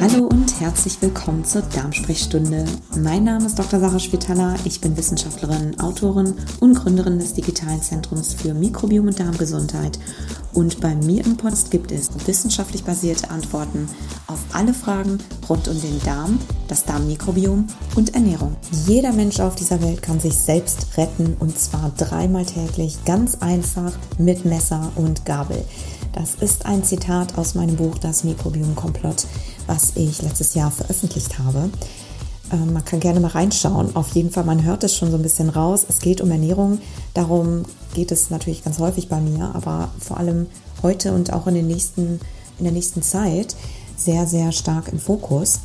Hallo und herzlich willkommen zur Darmsprechstunde. Mein Name ist Dr. Sarah Spitaler. Ich bin Wissenschaftlerin, Autorin und Gründerin des digitalen Zentrums für Mikrobiom und Darmgesundheit. Und bei mir im Podcast gibt es wissenschaftlich basierte Antworten auf alle Fragen rund um den Darm, das Darmmikrobiom und Ernährung. Jeder Mensch auf dieser Welt kann sich selbst retten und zwar dreimal täglich, ganz einfach mit Messer und Gabel. Das ist ein Zitat aus meinem Buch Das Mikrobiom Komplott was ich letztes Jahr veröffentlicht habe. Ähm, man kann gerne mal reinschauen. Auf jeden Fall, man hört es schon so ein bisschen raus. Es geht um Ernährung. Darum geht es natürlich ganz häufig bei mir, aber vor allem heute und auch in, den nächsten, in der nächsten Zeit sehr, sehr stark im Fokus.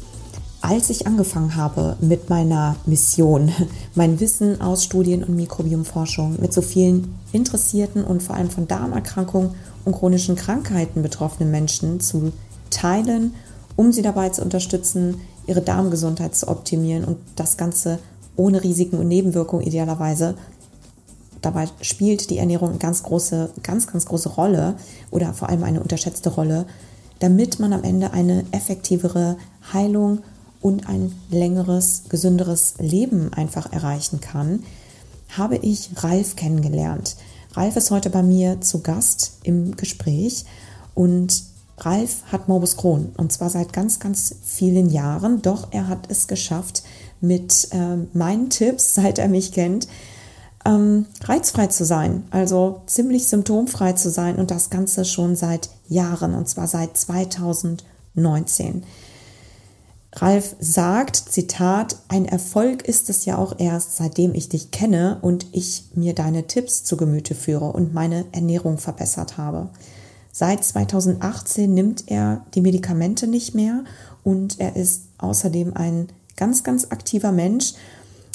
Als ich angefangen habe mit meiner Mission, mein Wissen aus Studien- und Mikrobiomforschung mit so vielen interessierten und vor allem von Darmerkrankungen und chronischen Krankheiten betroffenen Menschen zu teilen um sie dabei zu unterstützen, ihre Darmgesundheit zu optimieren und das Ganze ohne Risiken und Nebenwirkungen idealerweise. Dabei spielt die Ernährung eine ganz große, ganz, ganz große Rolle oder vor allem eine unterschätzte Rolle, damit man am Ende eine effektivere Heilung und ein längeres, gesünderes Leben einfach erreichen kann, habe ich Ralf kennengelernt. Ralf ist heute bei mir zu Gast im Gespräch und Ralf hat Morbus Crohn und zwar seit ganz, ganz vielen Jahren. Doch er hat es geschafft, mit äh, meinen Tipps, seit er mich kennt, ähm, reizfrei zu sein, also ziemlich symptomfrei zu sein und das Ganze schon seit Jahren und zwar seit 2019. Ralf sagt, Zitat, ein Erfolg ist es ja auch erst, seitdem ich dich kenne und ich mir deine Tipps zu Gemüte führe und meine Ernährung verbessert habe. Seit 2018 nimmt er die Medikamente nicht mehr und er ist außerdem ein ganz, ganz aktiver Mensch,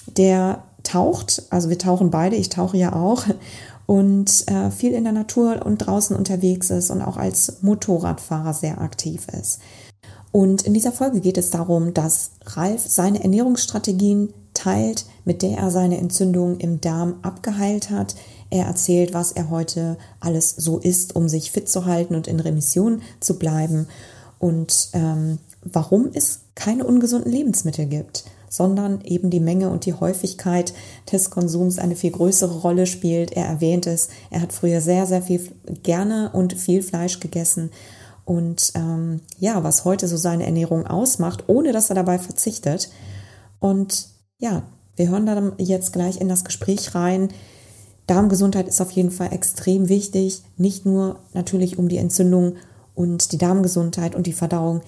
der taucht, also wir tauchen beide, ich tauche ja auch, und äh, viel in der Natur und draußen unterwegs ist und auch als Motorradfahrer sehr aktiv ist. Und in dieser Folge geht es darum, dass Ralf seine Ernährungsstrategien teilt, mit der er seine Entzündung im Darm abgeheilt hat, er erzählt, was er heute alles so isst, um sich fit zu halten und in Remission zu bleiben und ähm, warum es keine ungesunden Lebensmittel gibt, sondern eben die Menge und die Häufigkeit des Konsums eine viel größere Rolle spielt. Er erwähnt es, er hat früher sehr, sehr viel gerne und viel Fleisch gegessen. Und ähm, ja, was heute so seine Ernährung ausmacht, ohne dass er dabei verzichtet. Und ja, wir hören dann jetzt gleich in das Gespräch rein, Darmgesundheit ist auf jeden Fall extrem wichtig, nicht nur natürlich um die Entzündung und die Darmgesundheit und die Verdauung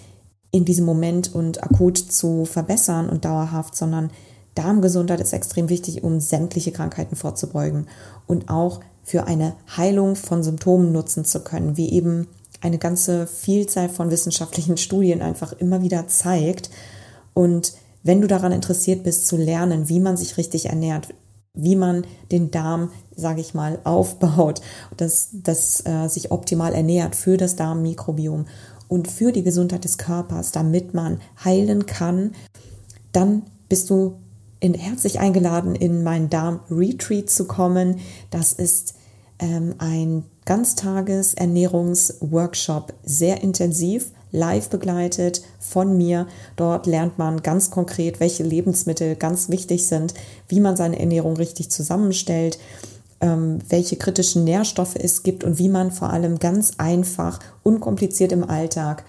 in diesem Moment und akut zu verbessern und dauerhaft, sondern Darmgesundheit ist extrem wichtig, um sämtliche Krankheiten vorzubeugen und auch für eine Heilung von Symptomen nutzen zu können, wie eben eine ganze Vielzahl von wissenschaftlichen Studien einfach immer wieder zeigt. Und wenn du daran interessiert bist zu lernen, wie man sich richtig ernährt, wie man den Darm, sage ich mal, aufbaut, dass das äh, sich optimal ernährt für das Darmmikrobiom und für die Gesundheit des Körpers, damit man heilen kann, dann bist du in, herzlich eingeladen, in meinen Darm-Retreat zu kommen. Das ist ähm, ein Ganztages-Ernährungsworkshop, sehr intensiv live begleitet von mir. Dort lernt man ganz konkret, welche Lebensmittel ganz wichtig sind, wie man seine Ernährung richtig zusammenstellt, welche kritischen Nährstoffe es gibt und wie man vor allem ganz einfach, unkompliziert im Alltag,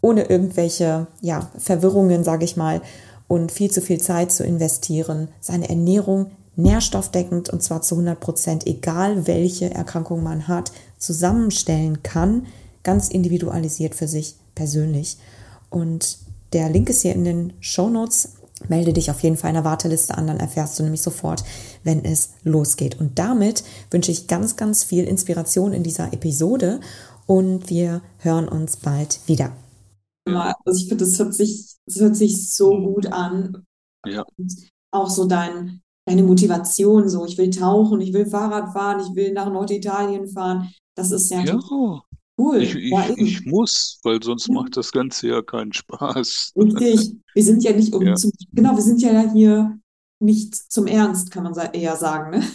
ohne irgendwelche ja, Verwirrungen, sage ich mal, und viel zu viel Zeit zu investieren, seine Ernährung nährstoffdeckend und zwar zu 100 Prozent, egal welche Erkrankung man hat, zusammenstellen kann, ganz individualisiert für sich persönlich. Und der Link ist hier in den Show Notes. Melde dich auf jeden Fall in der Warteliste an, dann erfährst du nämlich sofort, wenn es losgeht. Und damit wünsche ich ganz, ganz viel Inspiration in dieser Episode und wir hören uns bald wieder. Also ich finde, das hört sich, das hört sich so gut an. Ja. Auch so dein, deine Motivation, so ich will tauchen, ich will Fahrrad fahren, ich will nach Norditalien fahren. Das ist ja, Ja, cool. ich, ich, Ja, ich muss, weil sonst Ja, macht das Ganze ja keinen Spaß. richtig. Wir sind ja nicht um Ja, zum, genau, wir sind ja hier nicht zum Ernst, kann man eher sagen, ne?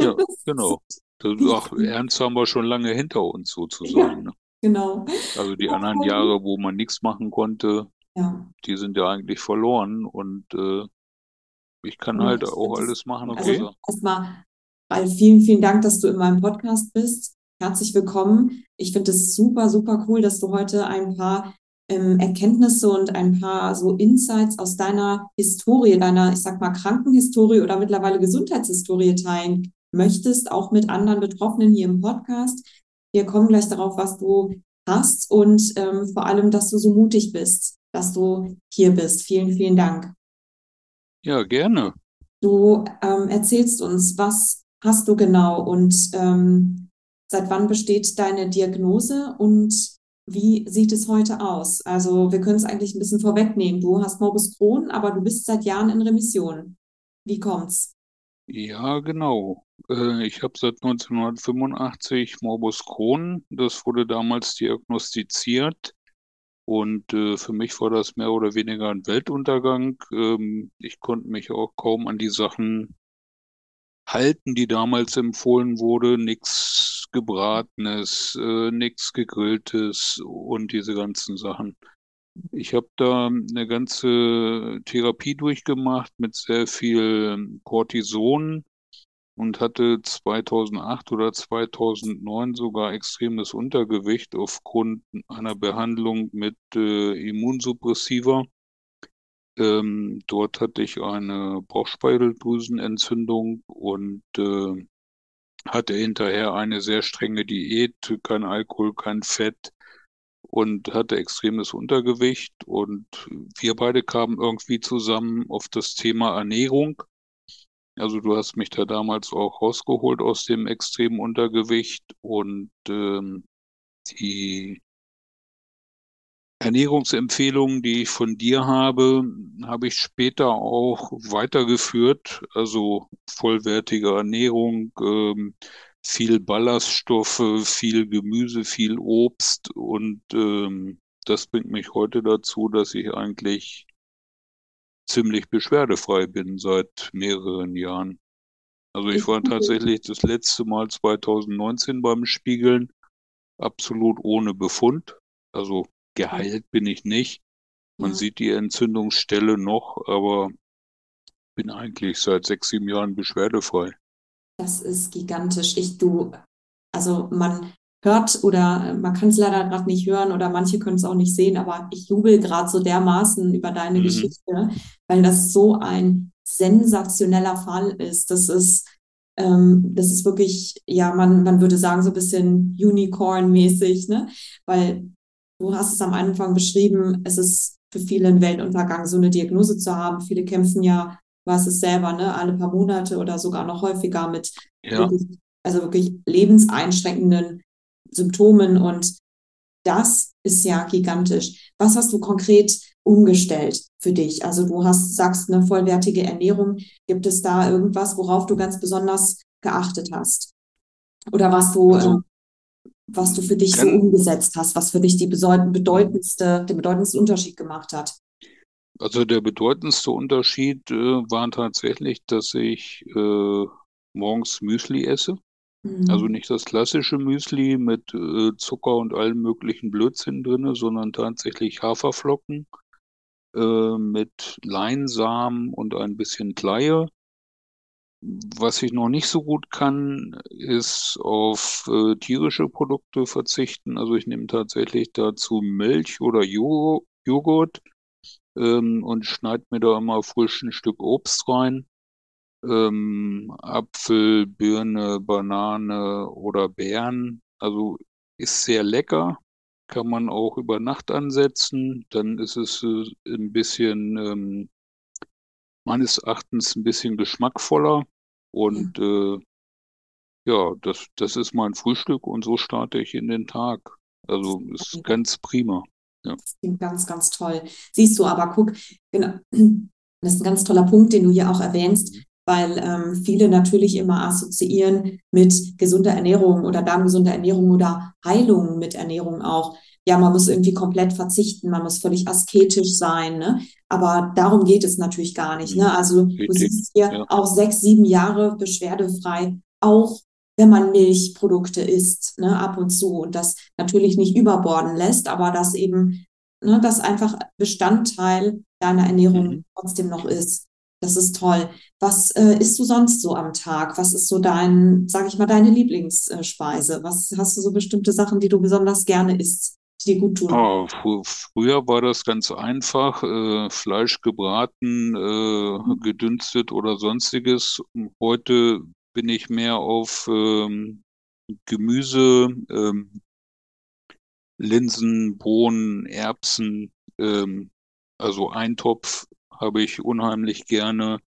ja, genau. Das, ach. Ernst haben wir schon lange hinter uns sozusagen. Ne? genau. Also die anderen gut. Jahre, wo man nichts machen konnte. Die sind ja eigentlich verloren und äh, ich kann halt auch alles machen, also außer. erstmal, weil vielen, vielen Dank, dass du in meinem Podcast bist. Herzlich willkommen. Ich finde es super, super cool, dass du heute ein paar ähm, Erkenntnisse und ein paar so Insights aus deiner Historie, deiner, ich sag mal, Krankenhistorie oder mittlerweile Gesundheitshistorie teilen möchtest, auch mit anderen Betroffenen hier im Podcast. Wir kommen gleich darauf, was du hast und ähm, vor allem, dass du so mutig bist, dass du hier bist. Vielen, vielen Dank. Ja, gerne. Du ähm, erzählst uns, was hast du genau und ähm, seit wann besteht deine Diagnose und wie sieht es heute aus? Also wir können es eigentlich ein bisschen vorwegnehmen. Du hast Morbus Crohn, aber du bist seit Jahren in Remission. Wie kommt's? Ja, genau. Äh, ich habe seit 1985 Morbus Crohn. Das wurde damals diagnostiziert. Und äh, für mich war das mehr oder weniger ein Weltuntergang. Ähm, ich konnte mich auch kaum an die Sachen halten, die damals empfohlen wurde. Nichts Gebratenes, äh, nichts Gegrilltes und diese ganzen Sachen. Ich habe da eine ganze Therapie durchgemacht mit sehr viel Cortison und hatte 2008 oder 2009 sogar extremes Untergewicht aufgrund einer Behandlung mit äh, Immunsuppressiva. Ähm, dort hatte ich eine Bauchspeicheldrüsenentzündung und äh, hatte hinterher eine sehr strenge Diät, kein Alkohol, kein Fett und hatte extremes Untergewicht. Und wir beide kamen irgendwie zusammen auf das Thema Ernährung. Also du hast mich da damals auch rausgeholt aus dem extremen Untergewicht und ähm, die Ernährungsempfehlungen, die ich von dir habe, habe ich später auch weitergeführt. Also vollwertige Ernährung, ähm, viel Ballaststoffe, viel Gemüse, viel Obst und ähm, das bringt mich heute dazu, dass ich eigentlich ziemlich beschwerdefrei bin seit mehreren Jahren. Also ich war tatsächlich das letzte Mal 2019 beim Spiegeln, absolut ohne Befund. Also geheilt bin ich nicht. Man Ja. sieht die Entzündungsstelle noch, aber bin eigentlich seit sechs, sieben Jahren beschwerdefrei. Das ist gigantisch. Ich, du, also man hört oder man kann es leider gerade nicht hören oder manche können es auch nicht sehen, aber ich jubel gerade so dermaßen über deine Mhm. Geschichte, weil das so ein sensationeller Fall ist. Das ist, ähm, das ist wirklich, ja, man, man würde sagen, so ein bisschen Unicorn-mäßig, ne? Weil du hast es am Anfang beschrieben, es ist für viele ein Weltuntergang, so eine Diagnose zu haben. Viele kämpfen ja, weißt es selber, ne, alle paar Monate oder sogar noch häufiger mit Ja, wirklich, also wirklich lebenseinschränkenden Symptomen und das ist ja gigantisch. Was hast du konkret umgestellt für dich? Also du hast, sagst, eine vollwertige Ernährung. Gibt es da irgendwas, worauf du ganz besonders geachtet hast? Oder was du, also ähm, was du für dich so ganz, umgesetzt hast, was für dich die bedeut- bedeutendste, den bedeutendsten Unterschied gemacht hat? also der bedeutendste Unterschied äh, war tatsächlich, dass ich äh, morgens Müsli esse. Also Mhm. nicht das klassische Müsli mit äh, Zucker und allem möglichen Blödsinn drinne, sondern tatsächlich Haferflocken äh, mit Leinsamen und ein bisschen Kleie. Was ich noch nicht so gut kann, ist auf äh, tierische Produkte verzichten. Also ich nehme tatsächlich dazu Milch oder Jo- Joghurt ähm, und schneide mir da immer frisch ein Stück Obst rein. Ähm, Apfel, Birne, Banane oder Beeren. Also ist sehr lecker. Kann man auch über Nacht ansetzen. Dann ist es äh, ein bisschen, ähm, meines Erachtens, ein bisschen geschmackvoller. Ja, Und äh, ja, das, das ist mein Frühstück und so starte ich in den Tag. Also ist mega. ganz prima. Ja. Das klingt ganz, ganz toll. Siehst du, aber guck, genau, das ist ein ganz toller Punkt, den du hier auch erwähnst, Mhm. Weil ähm, viele natürlich immer assoziieren mit gesunder Ernährung oder darmgesunder Ernährung oder Heilung mit Ernährung auch. Ja, man muss irgendwie komplett verzichten, man muss völlig asketisch sein, ne? Aber darum geht es natürlich gar nicht, ne? Mhm. Also du siehst hier Ja. auch sechs, sieben Jahre beschwerdefrei, auch wenn man Milchprodukte isst, ne, ab und zu und das natürlich nicht überborden lässt, aber das eben ne, das einfach Bestandteil deiner Ernährung mhm. trotzdem noch ist. Das ist toll. Was äh, isst du sonst so am Tag? Was ist so dein, sag ich mal, deine Lieblingsspeise? Was hast du so bestimmte Sachen, die du besonders gerne isst, die dir gut tun? Oh, fr früher war das ganz einfach. Äh, Fleisch gebraten, äh, mhm. gedünstet oder sonstiges. Heute bin ich mehr auf ähm, Gemüse, ähm, Linsen, Bohnen, Erbsen, ähm, also Eintopf habe ich unheimlich gerne.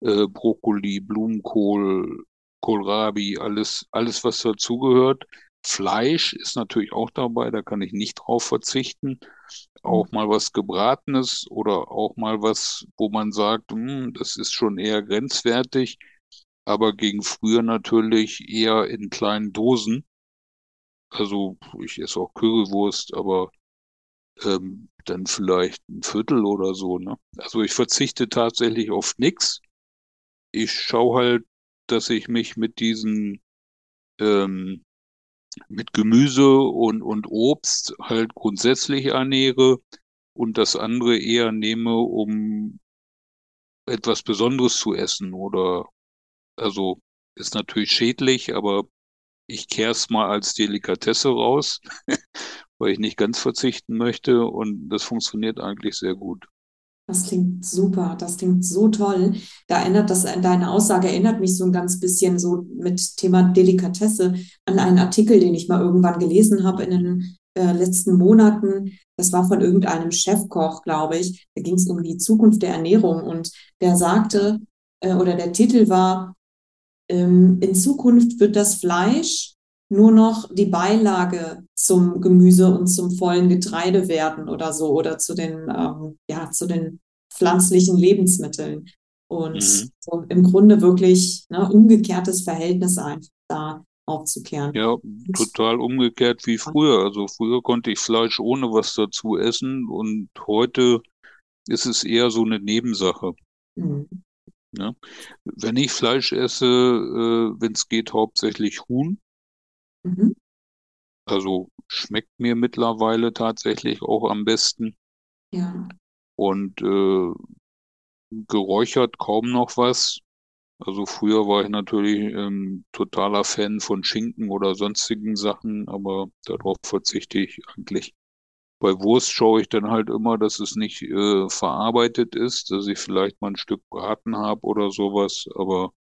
Äh, Brokkoli, Blumenkohl, Kohlrabi, alles, alles, was dazugehört. Fleisch ist natürlich auch dabei, da kann ich nicht drauf verzichten. Auch mal was Gebratenes oder auch mal was, wo man sagt, hm, das ist schon eher grenzwertig, aber gegen früher natürlich eher in kleinen Dosen. Also ich esse auch Currywurst, aber ähm, dann vielleicht ein Viertel oder so. Ne? Also ich verzichte tatsächlich auf nichts. Ich schaue halt, dass ich mich mit diesen ähm, mit Gemüse und, und Obst halt grundsätzlich ernähre und das andere eher nehme, um etwas Besonderes zu essen oder also ist natürlich schädlich, aber ich kehre es mal als Delikatesse raus, weil ich nicht ganz verzichten möchte und das funktioniert eigentlich sehr gut. Das klingt super, das klingt so toll. Da erinnert das, deine Aussage erinnert mich so ein ganz bisschen so mit Thema Delikatesse an einen Artikel, den ich mal irgendwann gelesen habe in den äh, letzten Monaten. Das war von irgendeinem Chefkoch, glaube ich. Da ging es um die Zukunft der Ernährung und der sagte, äh, oder der Titel war, ähm, in Zukunft wird das Fleisch nur noch die Beilage zum Gemüse und zum vollen Getreide werden oder so oder zu den, ähm, ja, zu den pflanzlichen Lebensmitteln. Und mhm. so im Grunde wirklich ne, umgekehrtes Verhältnis einfach da aufzukehren. Ja, total umgekehrt wie früher. Also früher konnte ich Fleisch ohne was dazu essen und heute ist es eher so eine Nebensache. Mhm. Ja. Wenn ich Fleisch esse, äh, wenn es geht, hauptsächlich Huhn. Mhm. Also schmeckt mir mittlerweile tatsächlich auch am besten. Ja. Und äh, geräuchert kaum noch was. Also früher war ich natürlich ähm, totaler Fan von Schinken oder sonstigen Sachen, aber darauf verzichte ich eigentlich. Bei Wurst schaue ich dann halt immer, dass es nicht äh, verarbeitet ist, dass ich vielleicht mal ein Stück Braten habe oder sowas, aber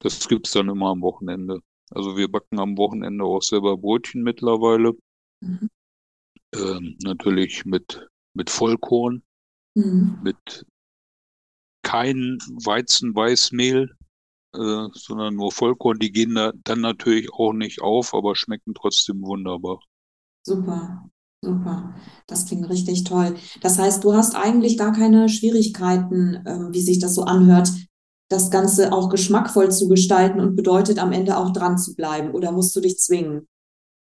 das gibt's dann immer am Wochenende. Also wir backen am Wochenende auch selber Brötchen mittlerweile. Mhm. Ähm, natürlich mit, mit Vollkorn, mhm. mit kein Weizen-Weißmehl, äh, sondern nur Vollkorn. Die gehen da dann natürlich auch nicht auf, aber schmecken trotzdem wunderbar. Super, super. Das klingt richtig toll. Das heißt, du hast eigentlich gar keine Schwierigkeiten, äh, wie sich das so anhört, das Ganze auch geschmackvoll zu gestalten und bedeutet am Ende auch dran zu bleiben? Oder musst du dich zwingen?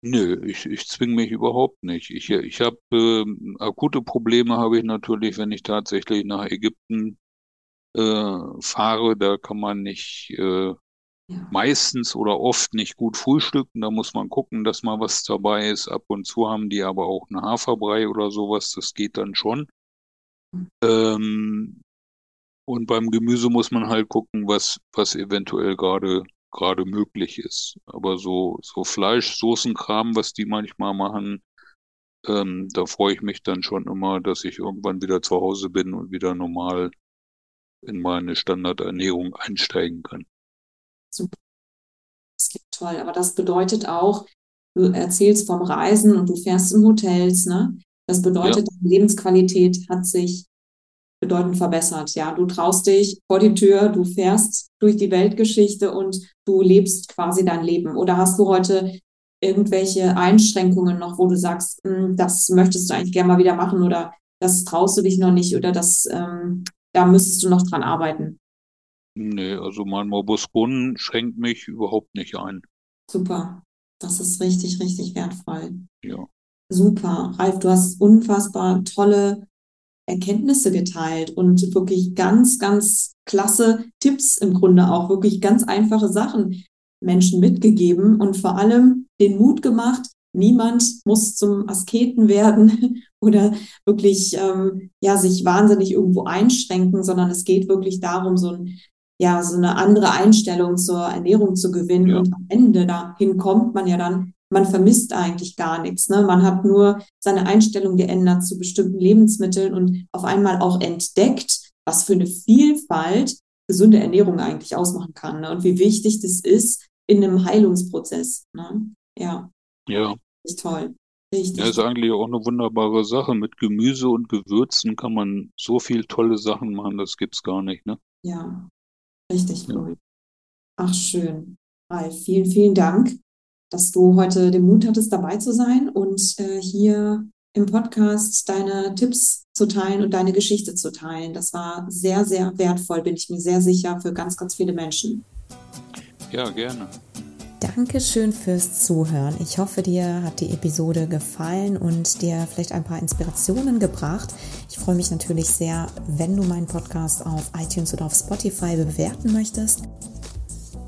Nö, ich, ich zwinge mich überhaupt nicht. Ich, ich habe äh, akute Probleme habe ich natürlich, wenn ich tatsächlich nach Ägypten äh, fahre. Da kann man nicht äh, ja. meistens oder oft nicht gut frühstücken. Da muss man gucken, dass mal was dabei ist. Ab und zu haben die aber auch einen Haferbrei oder sowas. Das geht dann schon. Mhm. Ähm, und beim Gemüse muss man halt gucken, was, was eventuell gerade, gerade möglich ist. Aber so, so Fleisch, Soßenkram, was die manchmal machen, ähm, da freue ich mich dann schon immer, dass ich irgendwann wieder zu Hause bin und wieder normal in meine Standardernährung einsteigen kann. Super. Das klingt toll. Aber das bedeutet auch, du erzählst vom Reisen und du fährst in Hotels, ne? Das bedeutet, ja. Lebensqualität hat sich bedeutend verbessert. Ja, du traust dich vor die Tür, du fährst durch die Weltgeschichte und du lebst quasi dein Leben. Oder hast du heute irgendwelche Einschränkungen noch, wo du sagst, hm, das möchtest du eigentlich gerne mal wieder machen oder das traust du dich noch nicht oder das, ähm, da müsstest du noch dran arbeiten? Nee, also mein Morbus Crohn schränkt mich überhaupt nicht ein. Super. Das ist richtig, richtig wertvoll. Ja. Super. Ralf, du hast unfassbar tolle Erkenntnisse geteilt und wirklich ganz, ganz klasse Tipps im Grunde auch, wirklich ganz einfache Sachen Menschen mitgegeben und vor allem den Mut gemacht, niemand muss zum Asketen werden oder wirklich ähm, ja sich wahnsinnig irgendwo einschränken, sondern es geht wirklich darum, so ein ja so eine andere Einstellung zur Ernährung zu gewinnen ja. und am Ende dahin kommt man ja dann, man vermisst eigentlich gar nichts. Ne? Man hat nur seine Einstellung geändert zu bestimmten Lebensmitteln und auf einmal auch entdeckt, was für eine Vielfalt gesunde Ernährung eigentlich ausmachen kann ne? und wie wichtig das ist in einem Heilungsprozess. Ne? Ja. Ja. Ist toll. Richtig. Ja, ist eigentlich auch eine wunderbare Sache. Mit Gemüse und Gewürzen kann man so viel tolle Sachen machen, das gibt's gar nicht, ne? Ja, richtig ja. cool. Ach, schön. Ralf, vielen, vielen Dank, dass du heute den Mut hattest, dabei zu sein und äh, hier im Podcast deine Tipps zu teilen und deine Geschichte zu teilen. Das war sehr, sehr wertvoll, bin ich mir sehr sicher, für ganz, ganz viele Menschen. Ja, gerne. Dankeschön fürs Zuhören. Ich hoffe, dir hat die Episode gefallen und dir vielleicht ein paar Inspirationen gebracht. Ich freue mich natürlich sehr, wenn du meinen Podcast auf iTunes oder auf Spotify bewerten möchtest.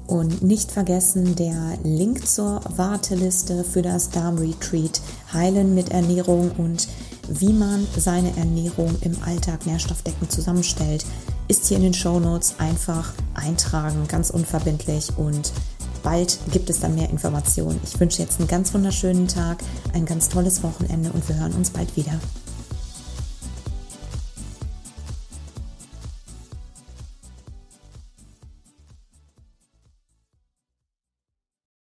Und nicht vergessen, der Link zur Warteliste für das Darm-Retreat Heilen mit Ernährung und wie man seine Ernährung im Alltag nährstoffdeckend zusammenstellt, ist hier in den Show Notes einfach eintragen, ganz unverbindlich und bald gibt es dann mehr Informationen. Ich wünsche jetzt einen ganz wunderschönen Tag, ein ganz tolles Wochenende und wir hören uns bald wieder.